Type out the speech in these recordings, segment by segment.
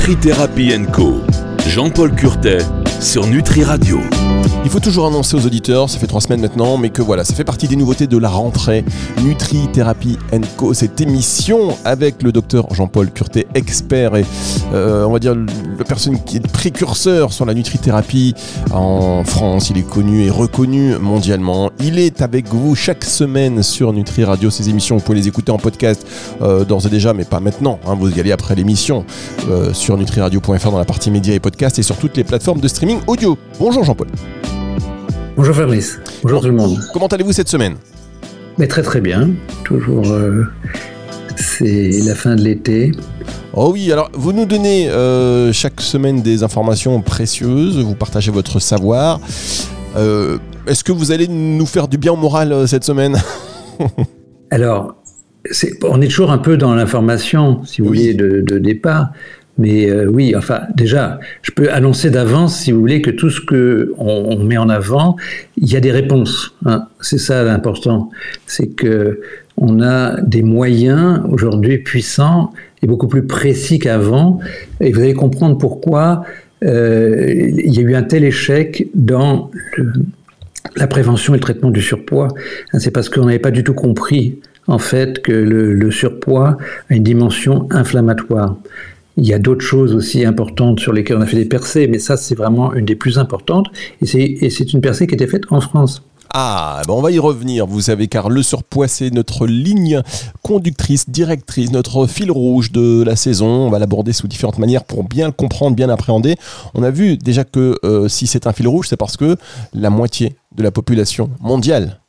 Nutri Therapy Co. Jean-Paul Curtet sur Nutri Radio. Il faut toujours annoncer aux auditeurs, ça fait trois semaines maintenant, mais que voilà, ça fait partie des nouveautés de la rentrée. Nutri Therapy Co, cette émission avec le docteur Jean-Paul Curtet, expert et euh, on va dire la personne qui est précurseur sur la nutrithérapie en France. Il est connu et reconnu mondialement. Il est avec vous chaque semaine sur Nutri Radio. Ces émissions, vous pouvez les écouter en podcast euh, d'ores et déjà, mais pas maintenant. Hein. vous y allez après l'émission euh, sur nutriradio.fr dans la partie médias et podcasts et sur toutes les plateformes de streaming audio. Bonjour Jean-Paul. Bonjour Fabrice, bonjour tout le monde. Comment allez-vous cette semaine? Mais Très très bien, toujours euh, c'est la fin de l'été. Oh oui, alors vous nous donnez euh, chaque semaine des informations précieuses, vous partagez votre savoir. Euh, est-ce que vous allez nous faire du bien au moral cette semaine? Alors, on est toujours un peu dans l'information, si vous voulez, de, de départ. Mais euh, oui, enfin, déjà, je peux annoncer d'avance, si vous voulez, que tout ce que on, met en avant, il y a des réponses. Hein. C'est ça l'important. C'est que on a des moyens aujourd'hui puissants et beaucoup plus précis qu'avant. Et vous allez comprendre pourquoi euh, il y a eu un tel échec dans la prévention et le traitement du surpoids. Hein, c'est parce qu'on n'avait pas du tout compris en fait que le surpoids a une dimension inflammatoire. Il y a d'autres choses aussi importantes sur lesquelles on a fait des percées, mais ça, c'est vraiment une des plus importantes. Et c'est une percée qui a été faite en France. Ah, ben on va y revenir, vous savez, car le surpoids, c'est notre ligne conductrice, directrice, notre fil rouge de la saison. On va l'aborder sous différentes manières pour bien le comprendre, bien l'appréhender. On a vu déjà que euh, si c'est un fil rouge, c'est parce que la moitié de la population mondiale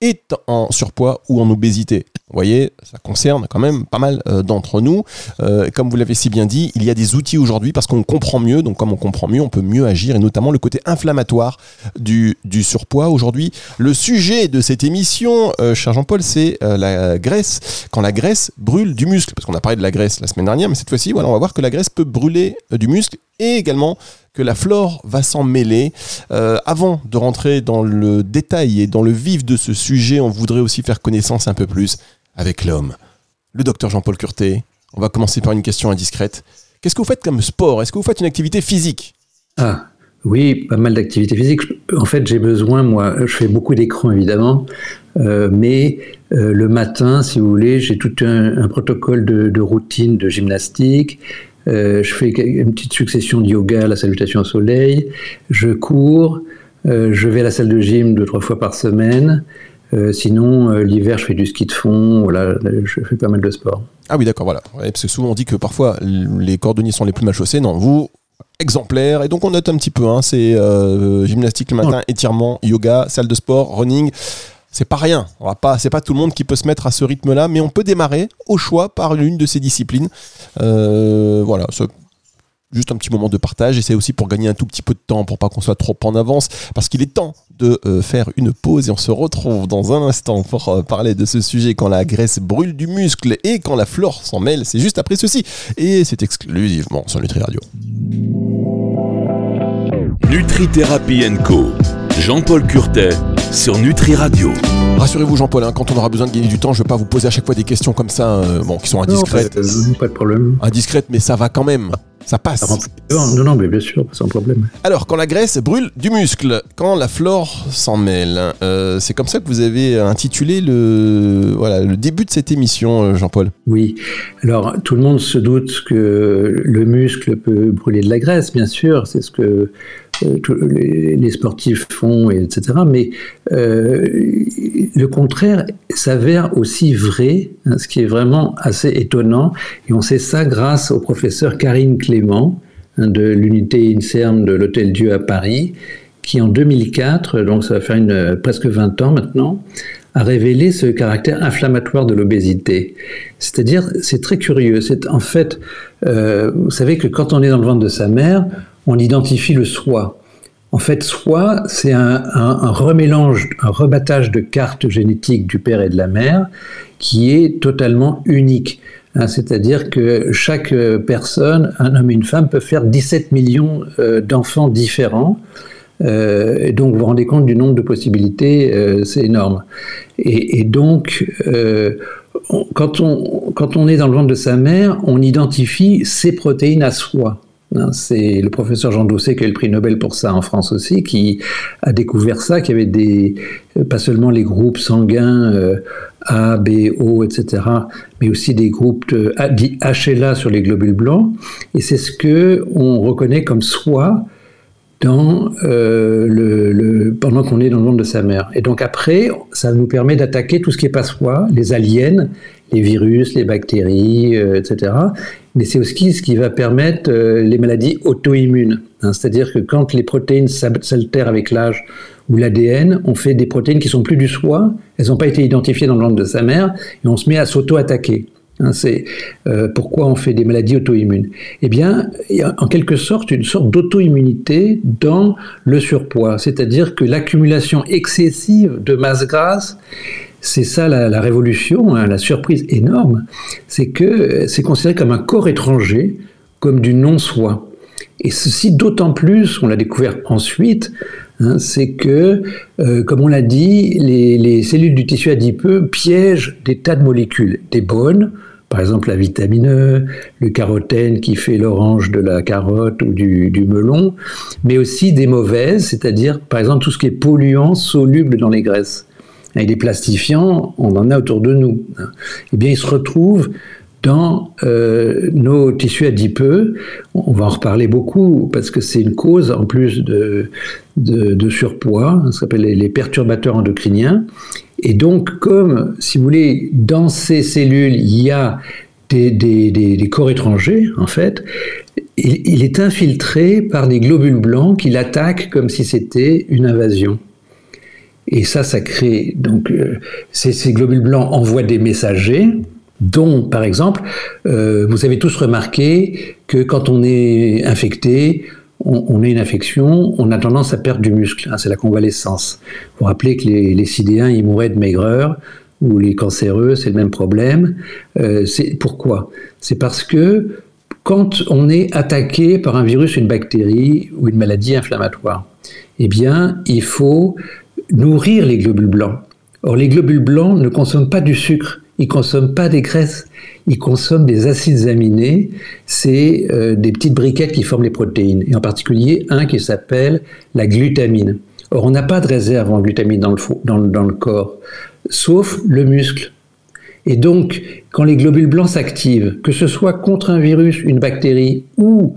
est en surpoids ou en obésité. Vous voyez, ça concerne quand même pas mal euh, d'entre nous. Euh, comme vous l'avez si bien dit, il y a des outils aujourd'hui parce qu'on comprend mieux. Donc comme on comprend mieux, on peut mieux agir et notamment le côté inflammatoire du, surpoids. Aujourd'hui, le sujet de cette émission, euh, cher Jean-Paul, c'est la graisse. Quand la graisse brûle du muscle, parce qu'on a parlé de la graisse la semaine dernière, mais cette fois-ci, voilà, on va voir que la graisse peut brûler du muscle et également que la flore va s'en mêler. Euh, avant de rentrer dans le détail et dans le vif de ce sujet, on voudrait aussi faire connaissance un peu plus avec l'homme. Le docteur Jean-Paul Curté, on va commencer par une question indiscrète. Qu'est-ce que vous faites comme sport? Est-ce que vous faites une activité physique? Ah, oui, pas mal d'activités physiques. En fait, j'ai besoin, moi, je fais beaucoup d'écrans évidemment, euh, mais euh, le matin, si vous voulez, j'ai tout un, protocole de, routine de gymnastique. Euh, je fais une petite succession de yoga, la salutation au soleil. Je cours. Euh, je vais à la salle de gym deux trois fois par semaine. Euh, sinon, l'hiver, je fais du ski de fond. Voilà, je fais pas mal de sport. Ah oui, d'accord, voilà. parce que souvent on dit que parfois les cordonniers sont les plus mal chaussés. Non, vous, exemplaire. Et donc on note un petit peu. Hein, c'est gymnastique le matin, étirement, yoga, salle de sport, running c'est pas rien. On va pas, c'est pas tout le monde qui peut se mettre à ce rythme-là, mais on peut démarrer au choix par l'une de ces disciplines. Euh, voilà, juste un petit moment de partage. Et c'est aussi pour gagner un tout petit peu de temps pour pas qu'on soit trop en avance parce qu'il est temps de euh, faire une pause et on se retrouve dans un instant pour euh, parler de ce sujet quand la graisse brûle du muscle et quand la flore s'en mêle. C'est juste après ceci. Et c'est exclusivement sur Nutri Radio. Nutri Therapy Co Jean-Paul Curtet sur Nutri Radio. Rassurez-vous Jean-Paul, hein, quand on aura besoin de gagner du temps, je ne vais pas vous poser à chaque fois des questions comme ça, euh, bon, qui sont indiscrètes. Non, pas de problème. Indiscrètes, mais ça va quand même. Ça passe. Non, non, mais bien sûr, sans problème. Alors, quand la graisse brûle du muscle, quand la flore s'en mêle, euh, c'est comme ça que vous avez intitulé le, voilà, le début de cette émission, euh, Jean-Paul. Oui. Alors, tout le monde se doute que le muscle peut brûler de la graisse, bien sûr. C'est ce que les, sportifs font, etc. Mais euh, le contraire s'avère aussi vrai, hein, ce qui est vraiment assez étonnant. Et on sait ça grâce au professeur Karine Clément hein, de l'unité INSERM de l'Hôtel Dieu à Paris, qui en 2004, donc ça va faire une, presque 20 ans maintenant, a révélé ce caractère inflammatoire de l'obésité. C'est-à-dire, c'est très curieux. C'est en fait, euh, vous savez que quand on est dans le ventre de sa mère, on identifie le soi. En fait, soi, c'est un, remélange, un rebattage de cartes génétiques du père et de la mère qui est totalement unique. Hein, c'est-à-dire que chaque personne, un homme et une femme, peuvent faire 17 millions euh, d'enfants différents. Euh, et donc, vous vous rendez compte du nombre de possibilités, euh, c'est énorme. Et, donc, quand, on, quand on est dans le ventre de sa mère, on identifie ses protéines à soi. Hein, c'est le professeur Jean Doucet qui a eu le prix Nobel pour ça en France aussi, qui a découvert ça, qu'il y avait des, pas seulement les groupes sanguins euh, A, B, O, etc., mais aussi des groupes de, dits HLA sur les globules blancs. Et c'est ce que on reconnaît comme soi euh, pendant qu'on est dans le monde de sa mère. Et donc après, ça nous permet d'attaquer tout ce qui est pas soi, les aliens, les virus, les bactéries, euh, etc. Mais c'est aussi ce qui va permettre euh, les maladies auto-immunes. Hein. C'est-à-dire que quand les protéines s'altèrent avec l'âge ou l'ADN, on fait des protéines qui sont plus du soi, elles n'ont pas été identifiées dans le ventre de sa mère, et on se met à s'auto-attaquer. Hein, c'est euh, pourquoi on fait des maladies auto-immunes. Eh bien, il y a en quelque sorte une sorte d'auto-immunité dans le surpoids, c'est-à-dire que l'accumulation excessive de masse grasse, c'est ça la, révolution, hein, la surprise énorme, c'est que c'est considéré comme un corps étranger, comme du non-soi. Et ceci d'autant plus, on l'a découvert ensuite, hein, c'est que, euh, comme on l'a dit, les, les, cellules du tissu adipeux piègent des tas de molécules, des bonnes, par exemple la vitamine E, le carotène qui fait l'orange de la carotte ou du, melon, mais aussi des mauvaises, c'est-à-dire par exemple tout ce qui est polluant soluble dans les graisses. Et les plastifiants, on en a autour de nous. Eh bien, ils se retrouvent dans euh, nos tissus adipeux. On va en reparler beaucoup parce que c'est une cause en plus de, de, surpoids, ça s'appelle les perturbateurs endocriniens. Et donc, comme, si vous voulez, dans ces cellules, il y a des, corps étrangers, en fait, il, est infiltré par des globules blancs qui l'attaquent comme si c'était une invasion. Et ça, ça crée. Donc, euh, ces, globules blancs envoient des messagers, dont, par exemple, euh, vous avez tous remarqué que quand on est infecté, on, a une infection, on a tendance à perdre du muscle. Hein, c'est la convalescence. Vous vous rappelez que les, les Sidéens, ils mouraient de maigreur, ou les cancéreux, c'est le même problème. Euh, c'est pourquoi? C'est parce que quand on est attaqué par un virus, une bactérie ou une maladie inflammatoire, eh bien, il faut nourrir les globules blancs. Or, les globules blancs ne consomment pas du sucre, ils consomment pas des graisses, ils consomment des acides aminés, c'est euh, des petites briquettes qui forment les protéines, et en particulier un qui s'appelle la glutamine. Or, on n'a pas de réserve en glutamine dans, dans le corps, sauf le muscle. Et donc, quand les globules blancs s'activent, que ce soit contre un virus, une bactérie ou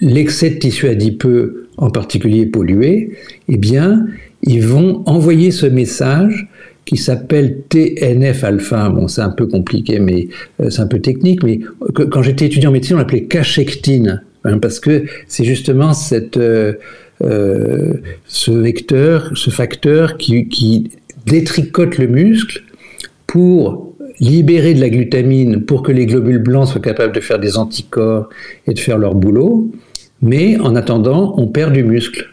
l'excès de tissu adipeux, en particulier pollué, eh bien, ils vont envoyer ce message qui s'appelle TNF-alpha. Bon, c'est un peu compliqué, mais euh, c'est un peu technique. Mais quand j'étais étudiant en médecine, on l'appelait cachectine, hein, parce que c'est justement cette, euh, euh, ce vecteur, ce facteur qui détricote le muscle pour libérer de la glutamine pour que les globules blancs soient capables de faire des anticorps et de faire leur boulot. Mais en attendant, on perd du muscle.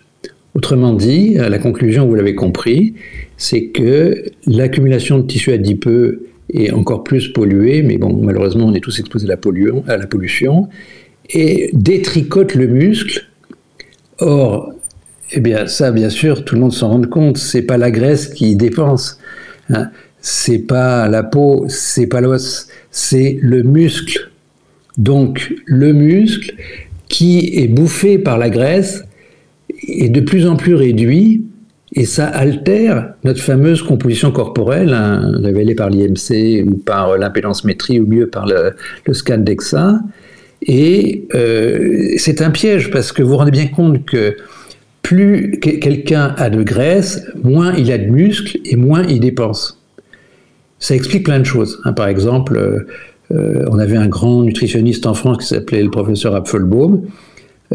Autrement dit, la conclusion, vous l'avez compris, c'est que l'accumulation de tissu adipeux est encore plus polluée, mais bon, malheureusement, on est tous exposés à la, à la pollution, et détricote le muscle. Or, eh bien, ça, bien sûr, tout le monde s'en rend compte, c'est pas la graisse qui dépense, hein. c'est pas la peau, c'est pas l'os, c'est le muscle. Donc, le muscle qui est bouffé par la graisse est de plus en plus réduit et ça altère notre fameuse composition corporelle, hein, révélée par l'IMC ou par l'impédancemétrie ou mieux par le, scan DEXA. Et euh, c'est un piège parce que vous vous rendez bien compte que plus quelqu'un a de graisse, moins il a de muscles et moins il dépense. Ça explique plein de choses. Hein. Par exemple, euh, euh, on avait un grand nutritionniste en France qui s'appelait le professeur Apfelbaum,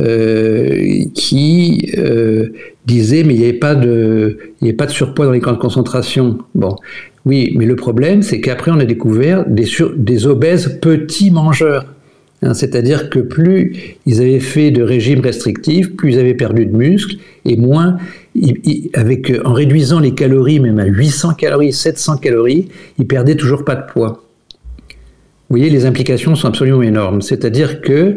euh, qui euh, disait mais il n'y avait pas de surpoids dans les camps de concentration. Bon, oui, mais le problème c'est qu'après on a découvert des, obèses petits mangeurs. Hein, C'est-à-dire que plus ils avaient fait de régime restrictif, plus ils avaient perdu de muscles et moins, avec, en réduisant les calories même à 800 calories, 700 calories, ils perdaient toujours pas de poids. voyez, les implications sont absolument énormes. C'est-à-dire que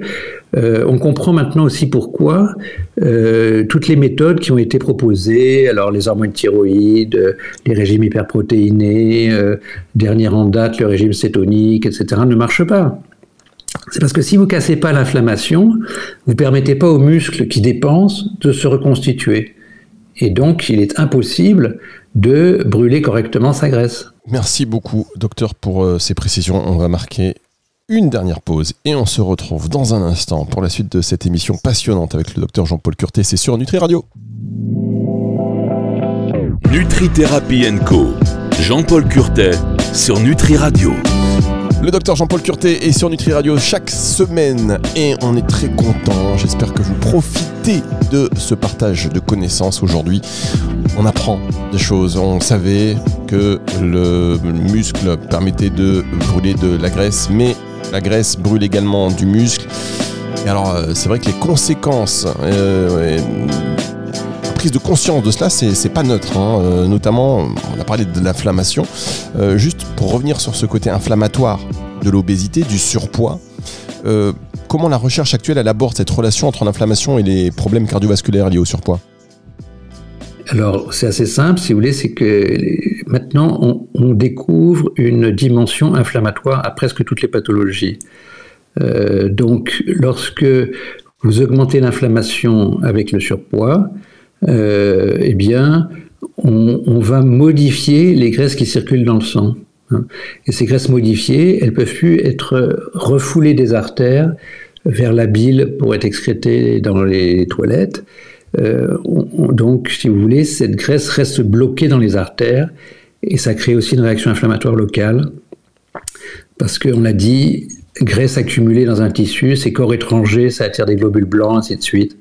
euh, on comprend maintenant aussi pourquoi euh, toutes les méthodes qui ont été proposées, alors les hormones thyroïdes, les régimes hyperprotéinés, euh, dernière en date, le régime cétonique, etc., ne marchent pas. C'est parce que si vous cassez pas l'inflammation, vous permettez pas aux muscles qui dépensent de se reconstituer. Et donc, il est impossible de brûler correctement sa graisse. Merci beaucoup, docteur, pour ces précisions. On va marquer une dernière pause et on se retrouve dans un instant pour la suite de cette émission passionnante avec le docteur Jean-Paul Curté. C'est sur Nutri Radio. Nutri Thérapie Co. Jean-Paul Curtet sur Nutri Radio. Le docteur Jean-Paul Curté est sur Nutri Radio chaque semaine et on est très content. J'espère que vous profitez de ce partage de connaissances aujourd'hui. On apprend des choses. On savait que le muscle permettait de brûler de la graisse, mais la graisse brûle également du muscle. Et alors, euh, c'est vrai que les conséquences, euh, prise de conscience de cela, c'est pas neutre. Hein. Euh, notamment, on a parlé de l'inflammation. juste pour revenir sur ce côté inflammatoire de l'obésité, du surpoids, comment la recherche actuelle elle aborde cette relation entre l'inflammation et les problèmes cardiovasculaires liés au surpoids? Alors, c'est assez simple, si vous voulez, c'est que maintenant, on, découvre une dimension inflammatoire à presque toutes les pathologies. Euh, donc, lorsque vous augmentez l'inflammation avec le surpoids, euh, eh bien, on, va modifier les graisses qui circulent dans le sang. Hein. Et ces graisses modifiées, elles peuvent plus être refoulées des artères vers la bile pour être excrétées dans les toilettes. Euh, donc, si vous voulez, cette graisse reste bloquée dans les artères et ça crée aussi une réaction inflammatoire locale. Parce qu'on l'a dit, graisse accumulée dans un tissu, c'est corps étranger, ça attire des globules blancs, ainsi de suite.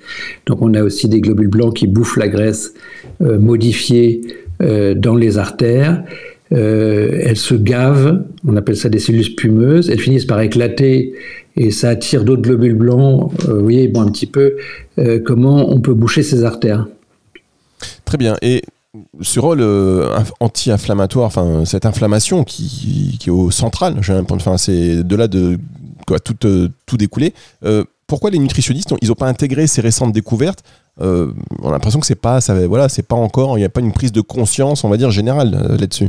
Donc on a aussi des globules blancs qui bouffent la graisse euh, modifiée euh, dans les artères. Elles se gavent, on appelle ça des cellules spumeuses, elles finissent par éclater et ça attire d'autres globules blancs. Euh, vous voyez, bon, un petit peu euh, comment on peut boucher ces artères. Très bien. Et ce rôle euh, anti-inflammatoire, cette inflammation qui, est au central, c'est de là de quoi, tout, tout découler. pourquoi les nutritionnistes ils n'ont pas intégré ces récentes découvertes? On a l'impression que c'est pas, ça, voilà, c'est pas encore, il n'y a pas une prise de conscience, on va dire générale là-dessus.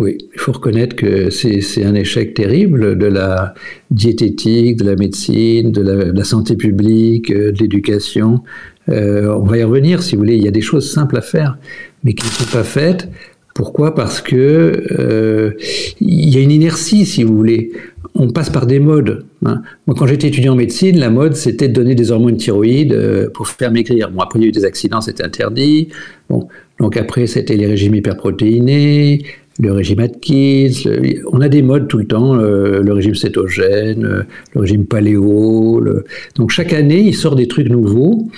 Oui, il faut reconnaître que c'est un échec terrible de la diététique, de la médecine, de la, santé publique, euh, de l'éducation. Euh, on va y revenir, si vous voulez. Il y a des choses simples à faire, mais qui ne sont pas faites. Pourquoi? Parce que euh, il y a une inertie, si vous voulez. On passe par des modes. Hein. Moi, quand j'étais étudiant en médecine, la mode, c'était de donner des hormones thyroïdes pour faire maigrir. Bon, après, il y a eu des accidents, c'était interdit. Bon, donc après, c'était les régimes hyperprotéinés, le régime Atkins, on a des modes tout le temps, euh, le régime cétogène, euh, le régime paléo. Donc chaque année, il sort des trucs nouveaux,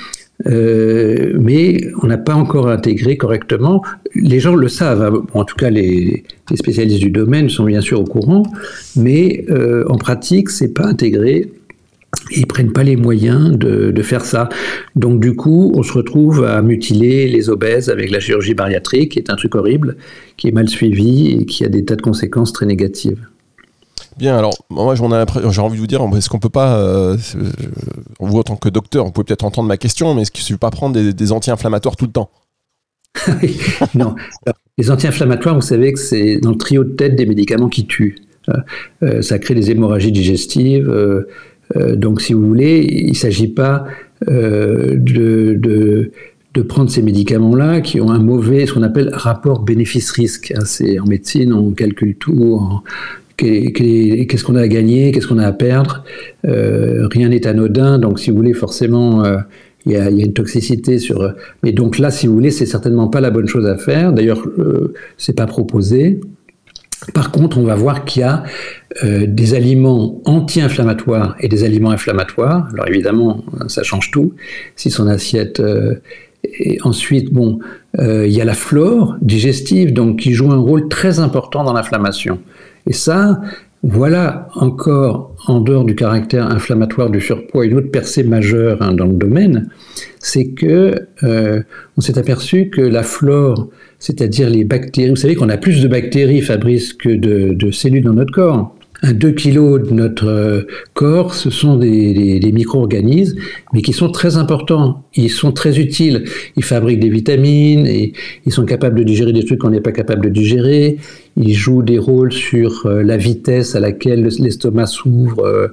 euh, mais on n'a pas encore intégré correctement. Les gens le savent, hein. en tout cas les, les, spécialistes du domaine sont bien sûr au courant, mais en pratique, c'est pas intégré ils prennent pas les moyens de, de, faire ça. Donc du coup, on se retrouve à mutiler les obèses avec la chirurgie bariatrique, qui est un truc horrible, qui est mal suivi et qui a des tas de conséquences très négatives. Bien, alors moi j'ai envie de vous dire, est-ce qu'on peut pas, euh, vous en tant que docteur, vous pouvez peut-être entendre ma question, mais est-ce qu'il ne suffit pas prendre des, anti-inflammatoires tout le temps? Non, les anti-inflammatoires, vous savez que c'est dans le trio de tête des médicaments qui tuent. Euh, euh, ça crée des hémorragies digestives, euh, donc, si vous voulez, il ne s'agit pas euh, de, prendre ces médicaments-là qui ont un mauvais, ce qu'on appelle rapport bénéfice-risque. Hein, en médecine, on calcule tout. Qu'est-ce qu'on a à gagner Qu'est-ce qu'on a à perdre euh, Rien n'est anodin. Donc, si vous voulez, forcément, il y, a, une toxicité. Mais donc là, si vous voulez, c'est certainement pas la bonne chose à faire. D'ailleurs, euh, c'est pas proposé. Par contre, on va voir qu'il y a euh, des aliments anti-inflammatoires et des aliments inflammatoires. Alors évidemment, ça change tout. Si son assiette euh, ensuite, bon, euh, il y a la flore digestive, donc qui joue un rôle très important dans l'inflammation. Et ça, voilà encore, en dehors du caractère inflammatoire du surpoids, une autre percée majeure hein, dans le domaine, c'est que on s'est aperçu que la flore c'est-à-dire les bactéries. Vous savez qu'on a plus de bactéries, Fabrice, que de, cellules dans notre corps. Un 2 kg de notre euh, corps, ce sont des, micro-organismes, mais qui sont très importants. Ils sont très utiles. Ils fabriquent des vitamines et ils sont capables de digérer des trucs qu'on n'est pas capable de digérer. Ils jouent des rôles sur euh, la vitesse à laquelle l'estomac s'ouvre.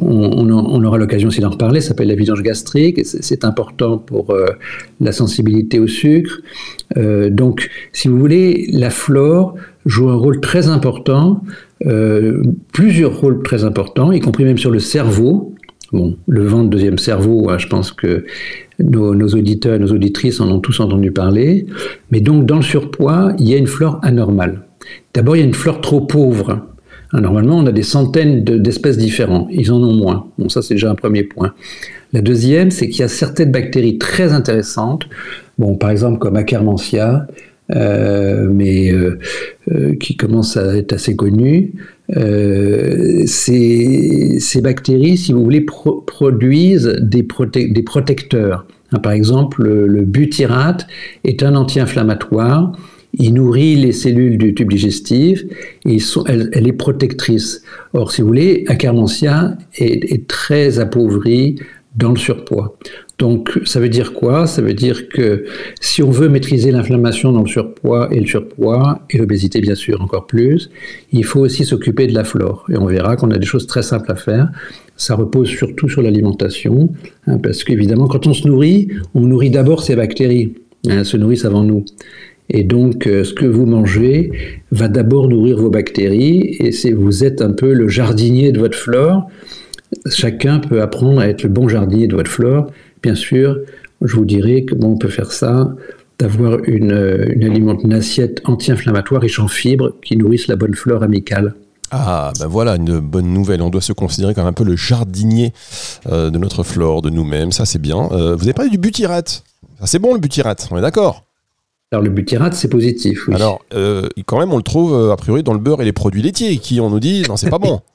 Euh, on, aura l'occasion aussi d'en reparler. Ça s'appelle la vidange gastrique. C'est important pour la sensibilité au sucre. donc, si vous voulez, la flore joue un rôle très important euh, plusieurs rôles très importants, y compris même sur le cerveau. Bon, le ventre, deuxième cerveau, hein, je pense que nos, auditeurs et nos auditrices en ont tous entendu parler. Mais donc, dans le surpoids, il y a une flore anormale. D'abord, il y a une flore trop pauvre. Hein, normalement, on a des centaines d'espèces différentes. Ils en ont moins. Bon, ça, c'est déjà un premier point. La deuxième, c'est qu'il y a certaines bactéries très intéressantes. Bon, par exemple, comme Akkermansia, euh, mais euh, euh, qui commence à être assez connu. Ces, ces, bactéries, si vous voulez, produisent des, des protecteurs. Hein, par exemple, le, butyrate est un anti-inflammatoire. Il nourrit les cellules du tube digestif et elle, est protectrice. Or, si vous voulez, Akkermansia est, est très appauvrie dans le surpoids. Donc ça veut dire quoi? Ça veut dire que si on veut maîtriser l'inflammation dans le surpoids et le surpoids, et l'obésité bien sûr encore plus, il faut aussi s'occuper de la flore. Et on verra qu'on a des choses très simples à faire. Ça repose surtout sur l'alimentation, hein, parce qu'évidemment quand on se nourrit, on nourrit d'abord ces bactéries. Hein, elles se nourrissent avant nous. Et donc, euh, ce que vous mangez va d'abord nourrir vos bactéries, et c'est vous êtes un peu le jardinier de votre flore. Chacun peut apprendre à être le bon jardinier de votre flore Bien sûr, je vous dirais comment on peut faire ça d'avoir une, une, assiette anti-inflammatoire riche en fibres qui nourrissent la bonne flore amicale. Ah, ben voilà, une bonne nouvelle. On doit se considérer comme un peu le jardinier euh, de notre flore, de nous-mêmes. Ça, c'est bien. Euh, vous avez parlé du butyrate. c'est bon, le butyrate, on est d'accord alors le butyrate, c'est positif. Oui. Alors, euh, quand même, on le trouve a priori dans le beurre et les produits laitiers, qui on nous dit non, c'est pas bon.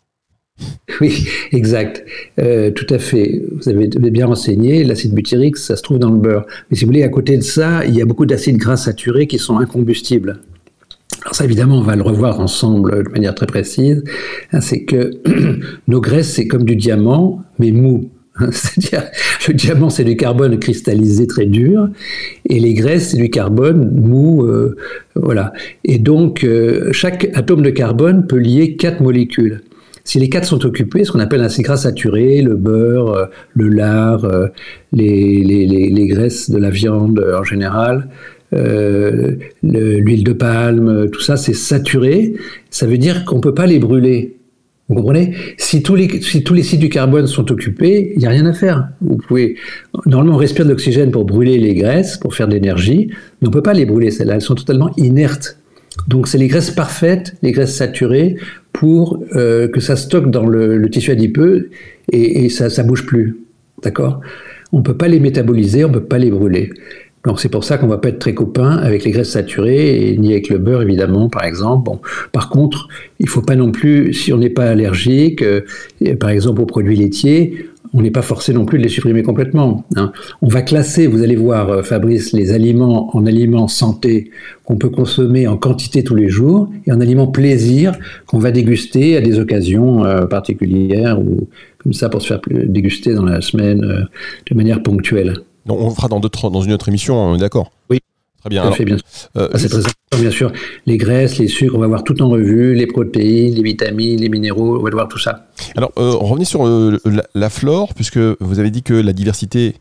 Oui, exact. Euh, tout à fait. Vous avez bien renseigné, l'acide butyrique, ça se trouve dans le beurre. Mais si vous voulez, à côté de ça, il y a beaucoup d'acides gras saturés qui sont incombustibles. Alors ça, évidemment, on va le revoir ensemble de manière très précise. Hein, c'est que nos graisses, c'est comme du diamant, mais mou. C'est-à-dire, le diamant, c'est du carbone cristallisé très dur, et les graisses, c'est du carbone mou, euh, voilà. Et donc, euh, chaque atome de carbone peut lier quatre molécules. Si les quatre sont occupés, ce qu'on appelle un gras saturé, le beurre, euh, le lard, euh, les, graisses de la viande en général, l'huile de palme, tout ça, c'est saturé. Ça veut dire qu'on ne peut pas les brûler. Vous comprenez? Si tous, les, sites du carbone sont occupés, il n'y a rien à faire. Vous pouvez, normalement, on respire de l'oxygène pour brûler les graisses, pour faire de l'énergie, mais on ne peut pas les brûler, celles-là. Elles sont totalement inertes. Donc, c'est les graisses parfaites, les graisses saturées, pour euh, que ça stocke dans le, tissu adipeux et, ça ne bouge plus. D'accord? On ne peut pas les métaboliser, on ne peut pas les brûler. Donc c'est pour ça qu'on ne va pas être très copain avec les graisses saturées et ni avec le beurre évidemment par exemple. Par contre, il ne faut pas non plus, si on n'est pas allergique, euh, par exemple aux produits laitiers, on n'est pas forcé non plus de les supprimer complètement. Hein. On va classer, vous allez voir, euh, Fabrice, les aliments en aliments santé qu'on peut consommer en quantité tous les jours et en aliments plaisir qu'on va déguster à des occasions euh, particulières ou comme ça pour se faire déguster dans la semaine de manière ponctuelle. On fera dans, dans une autre émission, on est d'accord Oui. Très bien. bien ah, c'est très important, bien sûr. Les graisses, les sucres, on va voir tout en revue, les protéines, les vitamines, les minéraux, on va voir tout ça. Alors, euh, on revenait sur euh, la, flore, puisque vous avez dit que la diversité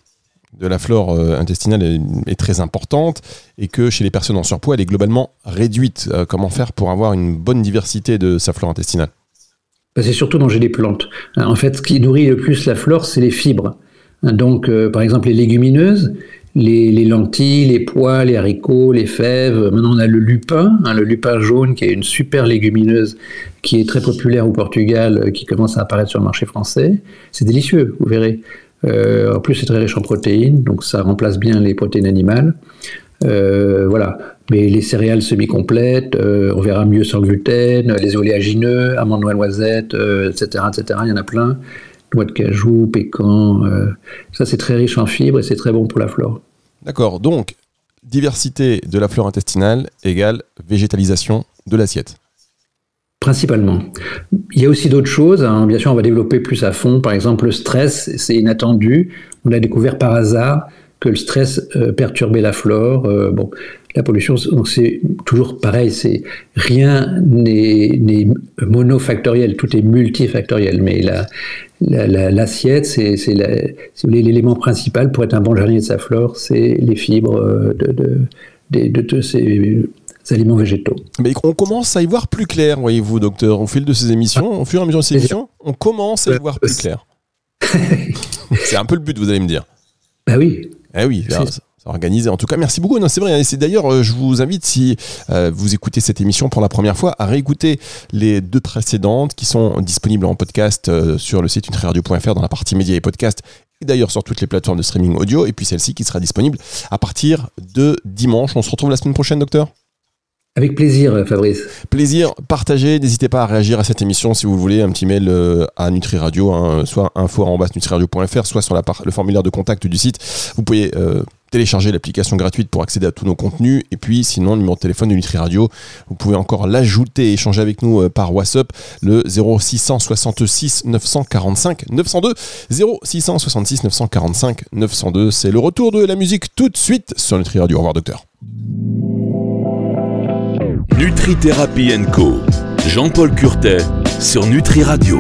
de la flore euh, intestinale est, très importante et que chez les personnes en surpoids, elle est globalement réduite. comment faire pour avoir une bonne diversité de sa flore intestinale? Bah, C'est surtout manger des plantes. En fait, ce qui nourrit le plus la flore, c'est les fibres. Donc, par exemple, les légumineuses, les, lentilles, les pois, les haricots, les fèves. Maintenant, on a le lupin, hein, le lupin jaune, qui est une super légumineuse qui est très populaire au Portugal, euh, qui commence à apparaître sur le marché français. C'est délicieux, vous verrez. Euh, en plus, c'est très riche en protéines, donc ça remplace bien les protéines animales. Euh, voilà. Mais les céréales semi-complètes, on verra mieux sans gluten, les oléagineux, amandes, noix, noisettes, etc., etc. Il y en a plein noix de cajou, pécan. Euh, ça, c'est très riche en fibres et c'est très bon pour la flore. D'accord. Donc, diversité de la flore intestinale égale végétalisation de l'assiette. Principalement. Il y a aussi d'autres choses. Hein. Bien sûr, on va développer plus à fond. Par exemple, le stress, c'est inattendu. On l'a découvert par hasard que le stress euh, perturbait la flore. Euh, bon, la pollution, donc c'est toujours pareil. C'est rien n'est monofactoriel, tout est multifactoriel. Mais l'assiette, c'est l'élément principal pour être un bon jardinier de sa flore, c'est les fibres euh, de, de, de ces aliments végétaux. Mais on commence à y voir plus clair, voyez-vous, docteur, au fil de ces émissions, au fur et à mesure de ces émissions, on commence à y voir plus clair. c'est un peu le but, vous allez me dire. Bah oui. Eh oui, organisé. En tout cas, merci beaucoup. Non, c'est vrai. C'est d'ailleurs, euh, je vous invite, si euh, vous écoutez cette émission pour la première fois, à réécouter les deux précédentes qui sont disponibles en podcast euh, sur le site nutriradio.fr dans la partie médias et podcasts et d'ailleurs sur toutes les plateformes de streaming audio, et puis celle-ci qui sera disponible à partir de dimanche. On se retrouve la semaine prochaine, docteur? Avec plaisir, Fabrice. Plaisir, partagez. N'hésitez pas à réagir à cette émission si vous voulez. Un petit mail à Nutri Radio, hein, soit info en bas nutriradio.fr, soit sur la le formulaire de contact du site. Vous pouvez euh, télécharger l'application gratuite pour accéder à tous nos contenus. Et puis, sinon, le numéro de téléphone de Nutri Radio, vous pouvez encore l'ajouter et échanger avec nous euh, par WhatsApp, le 0666 945 902. 0666 945 902. C'est le retour de la musique tout de suite sur Nutri Radio. Au revoir, docteur. Nutri Thérapie Co. Jean-Paul Curtet sur Nutri Radio.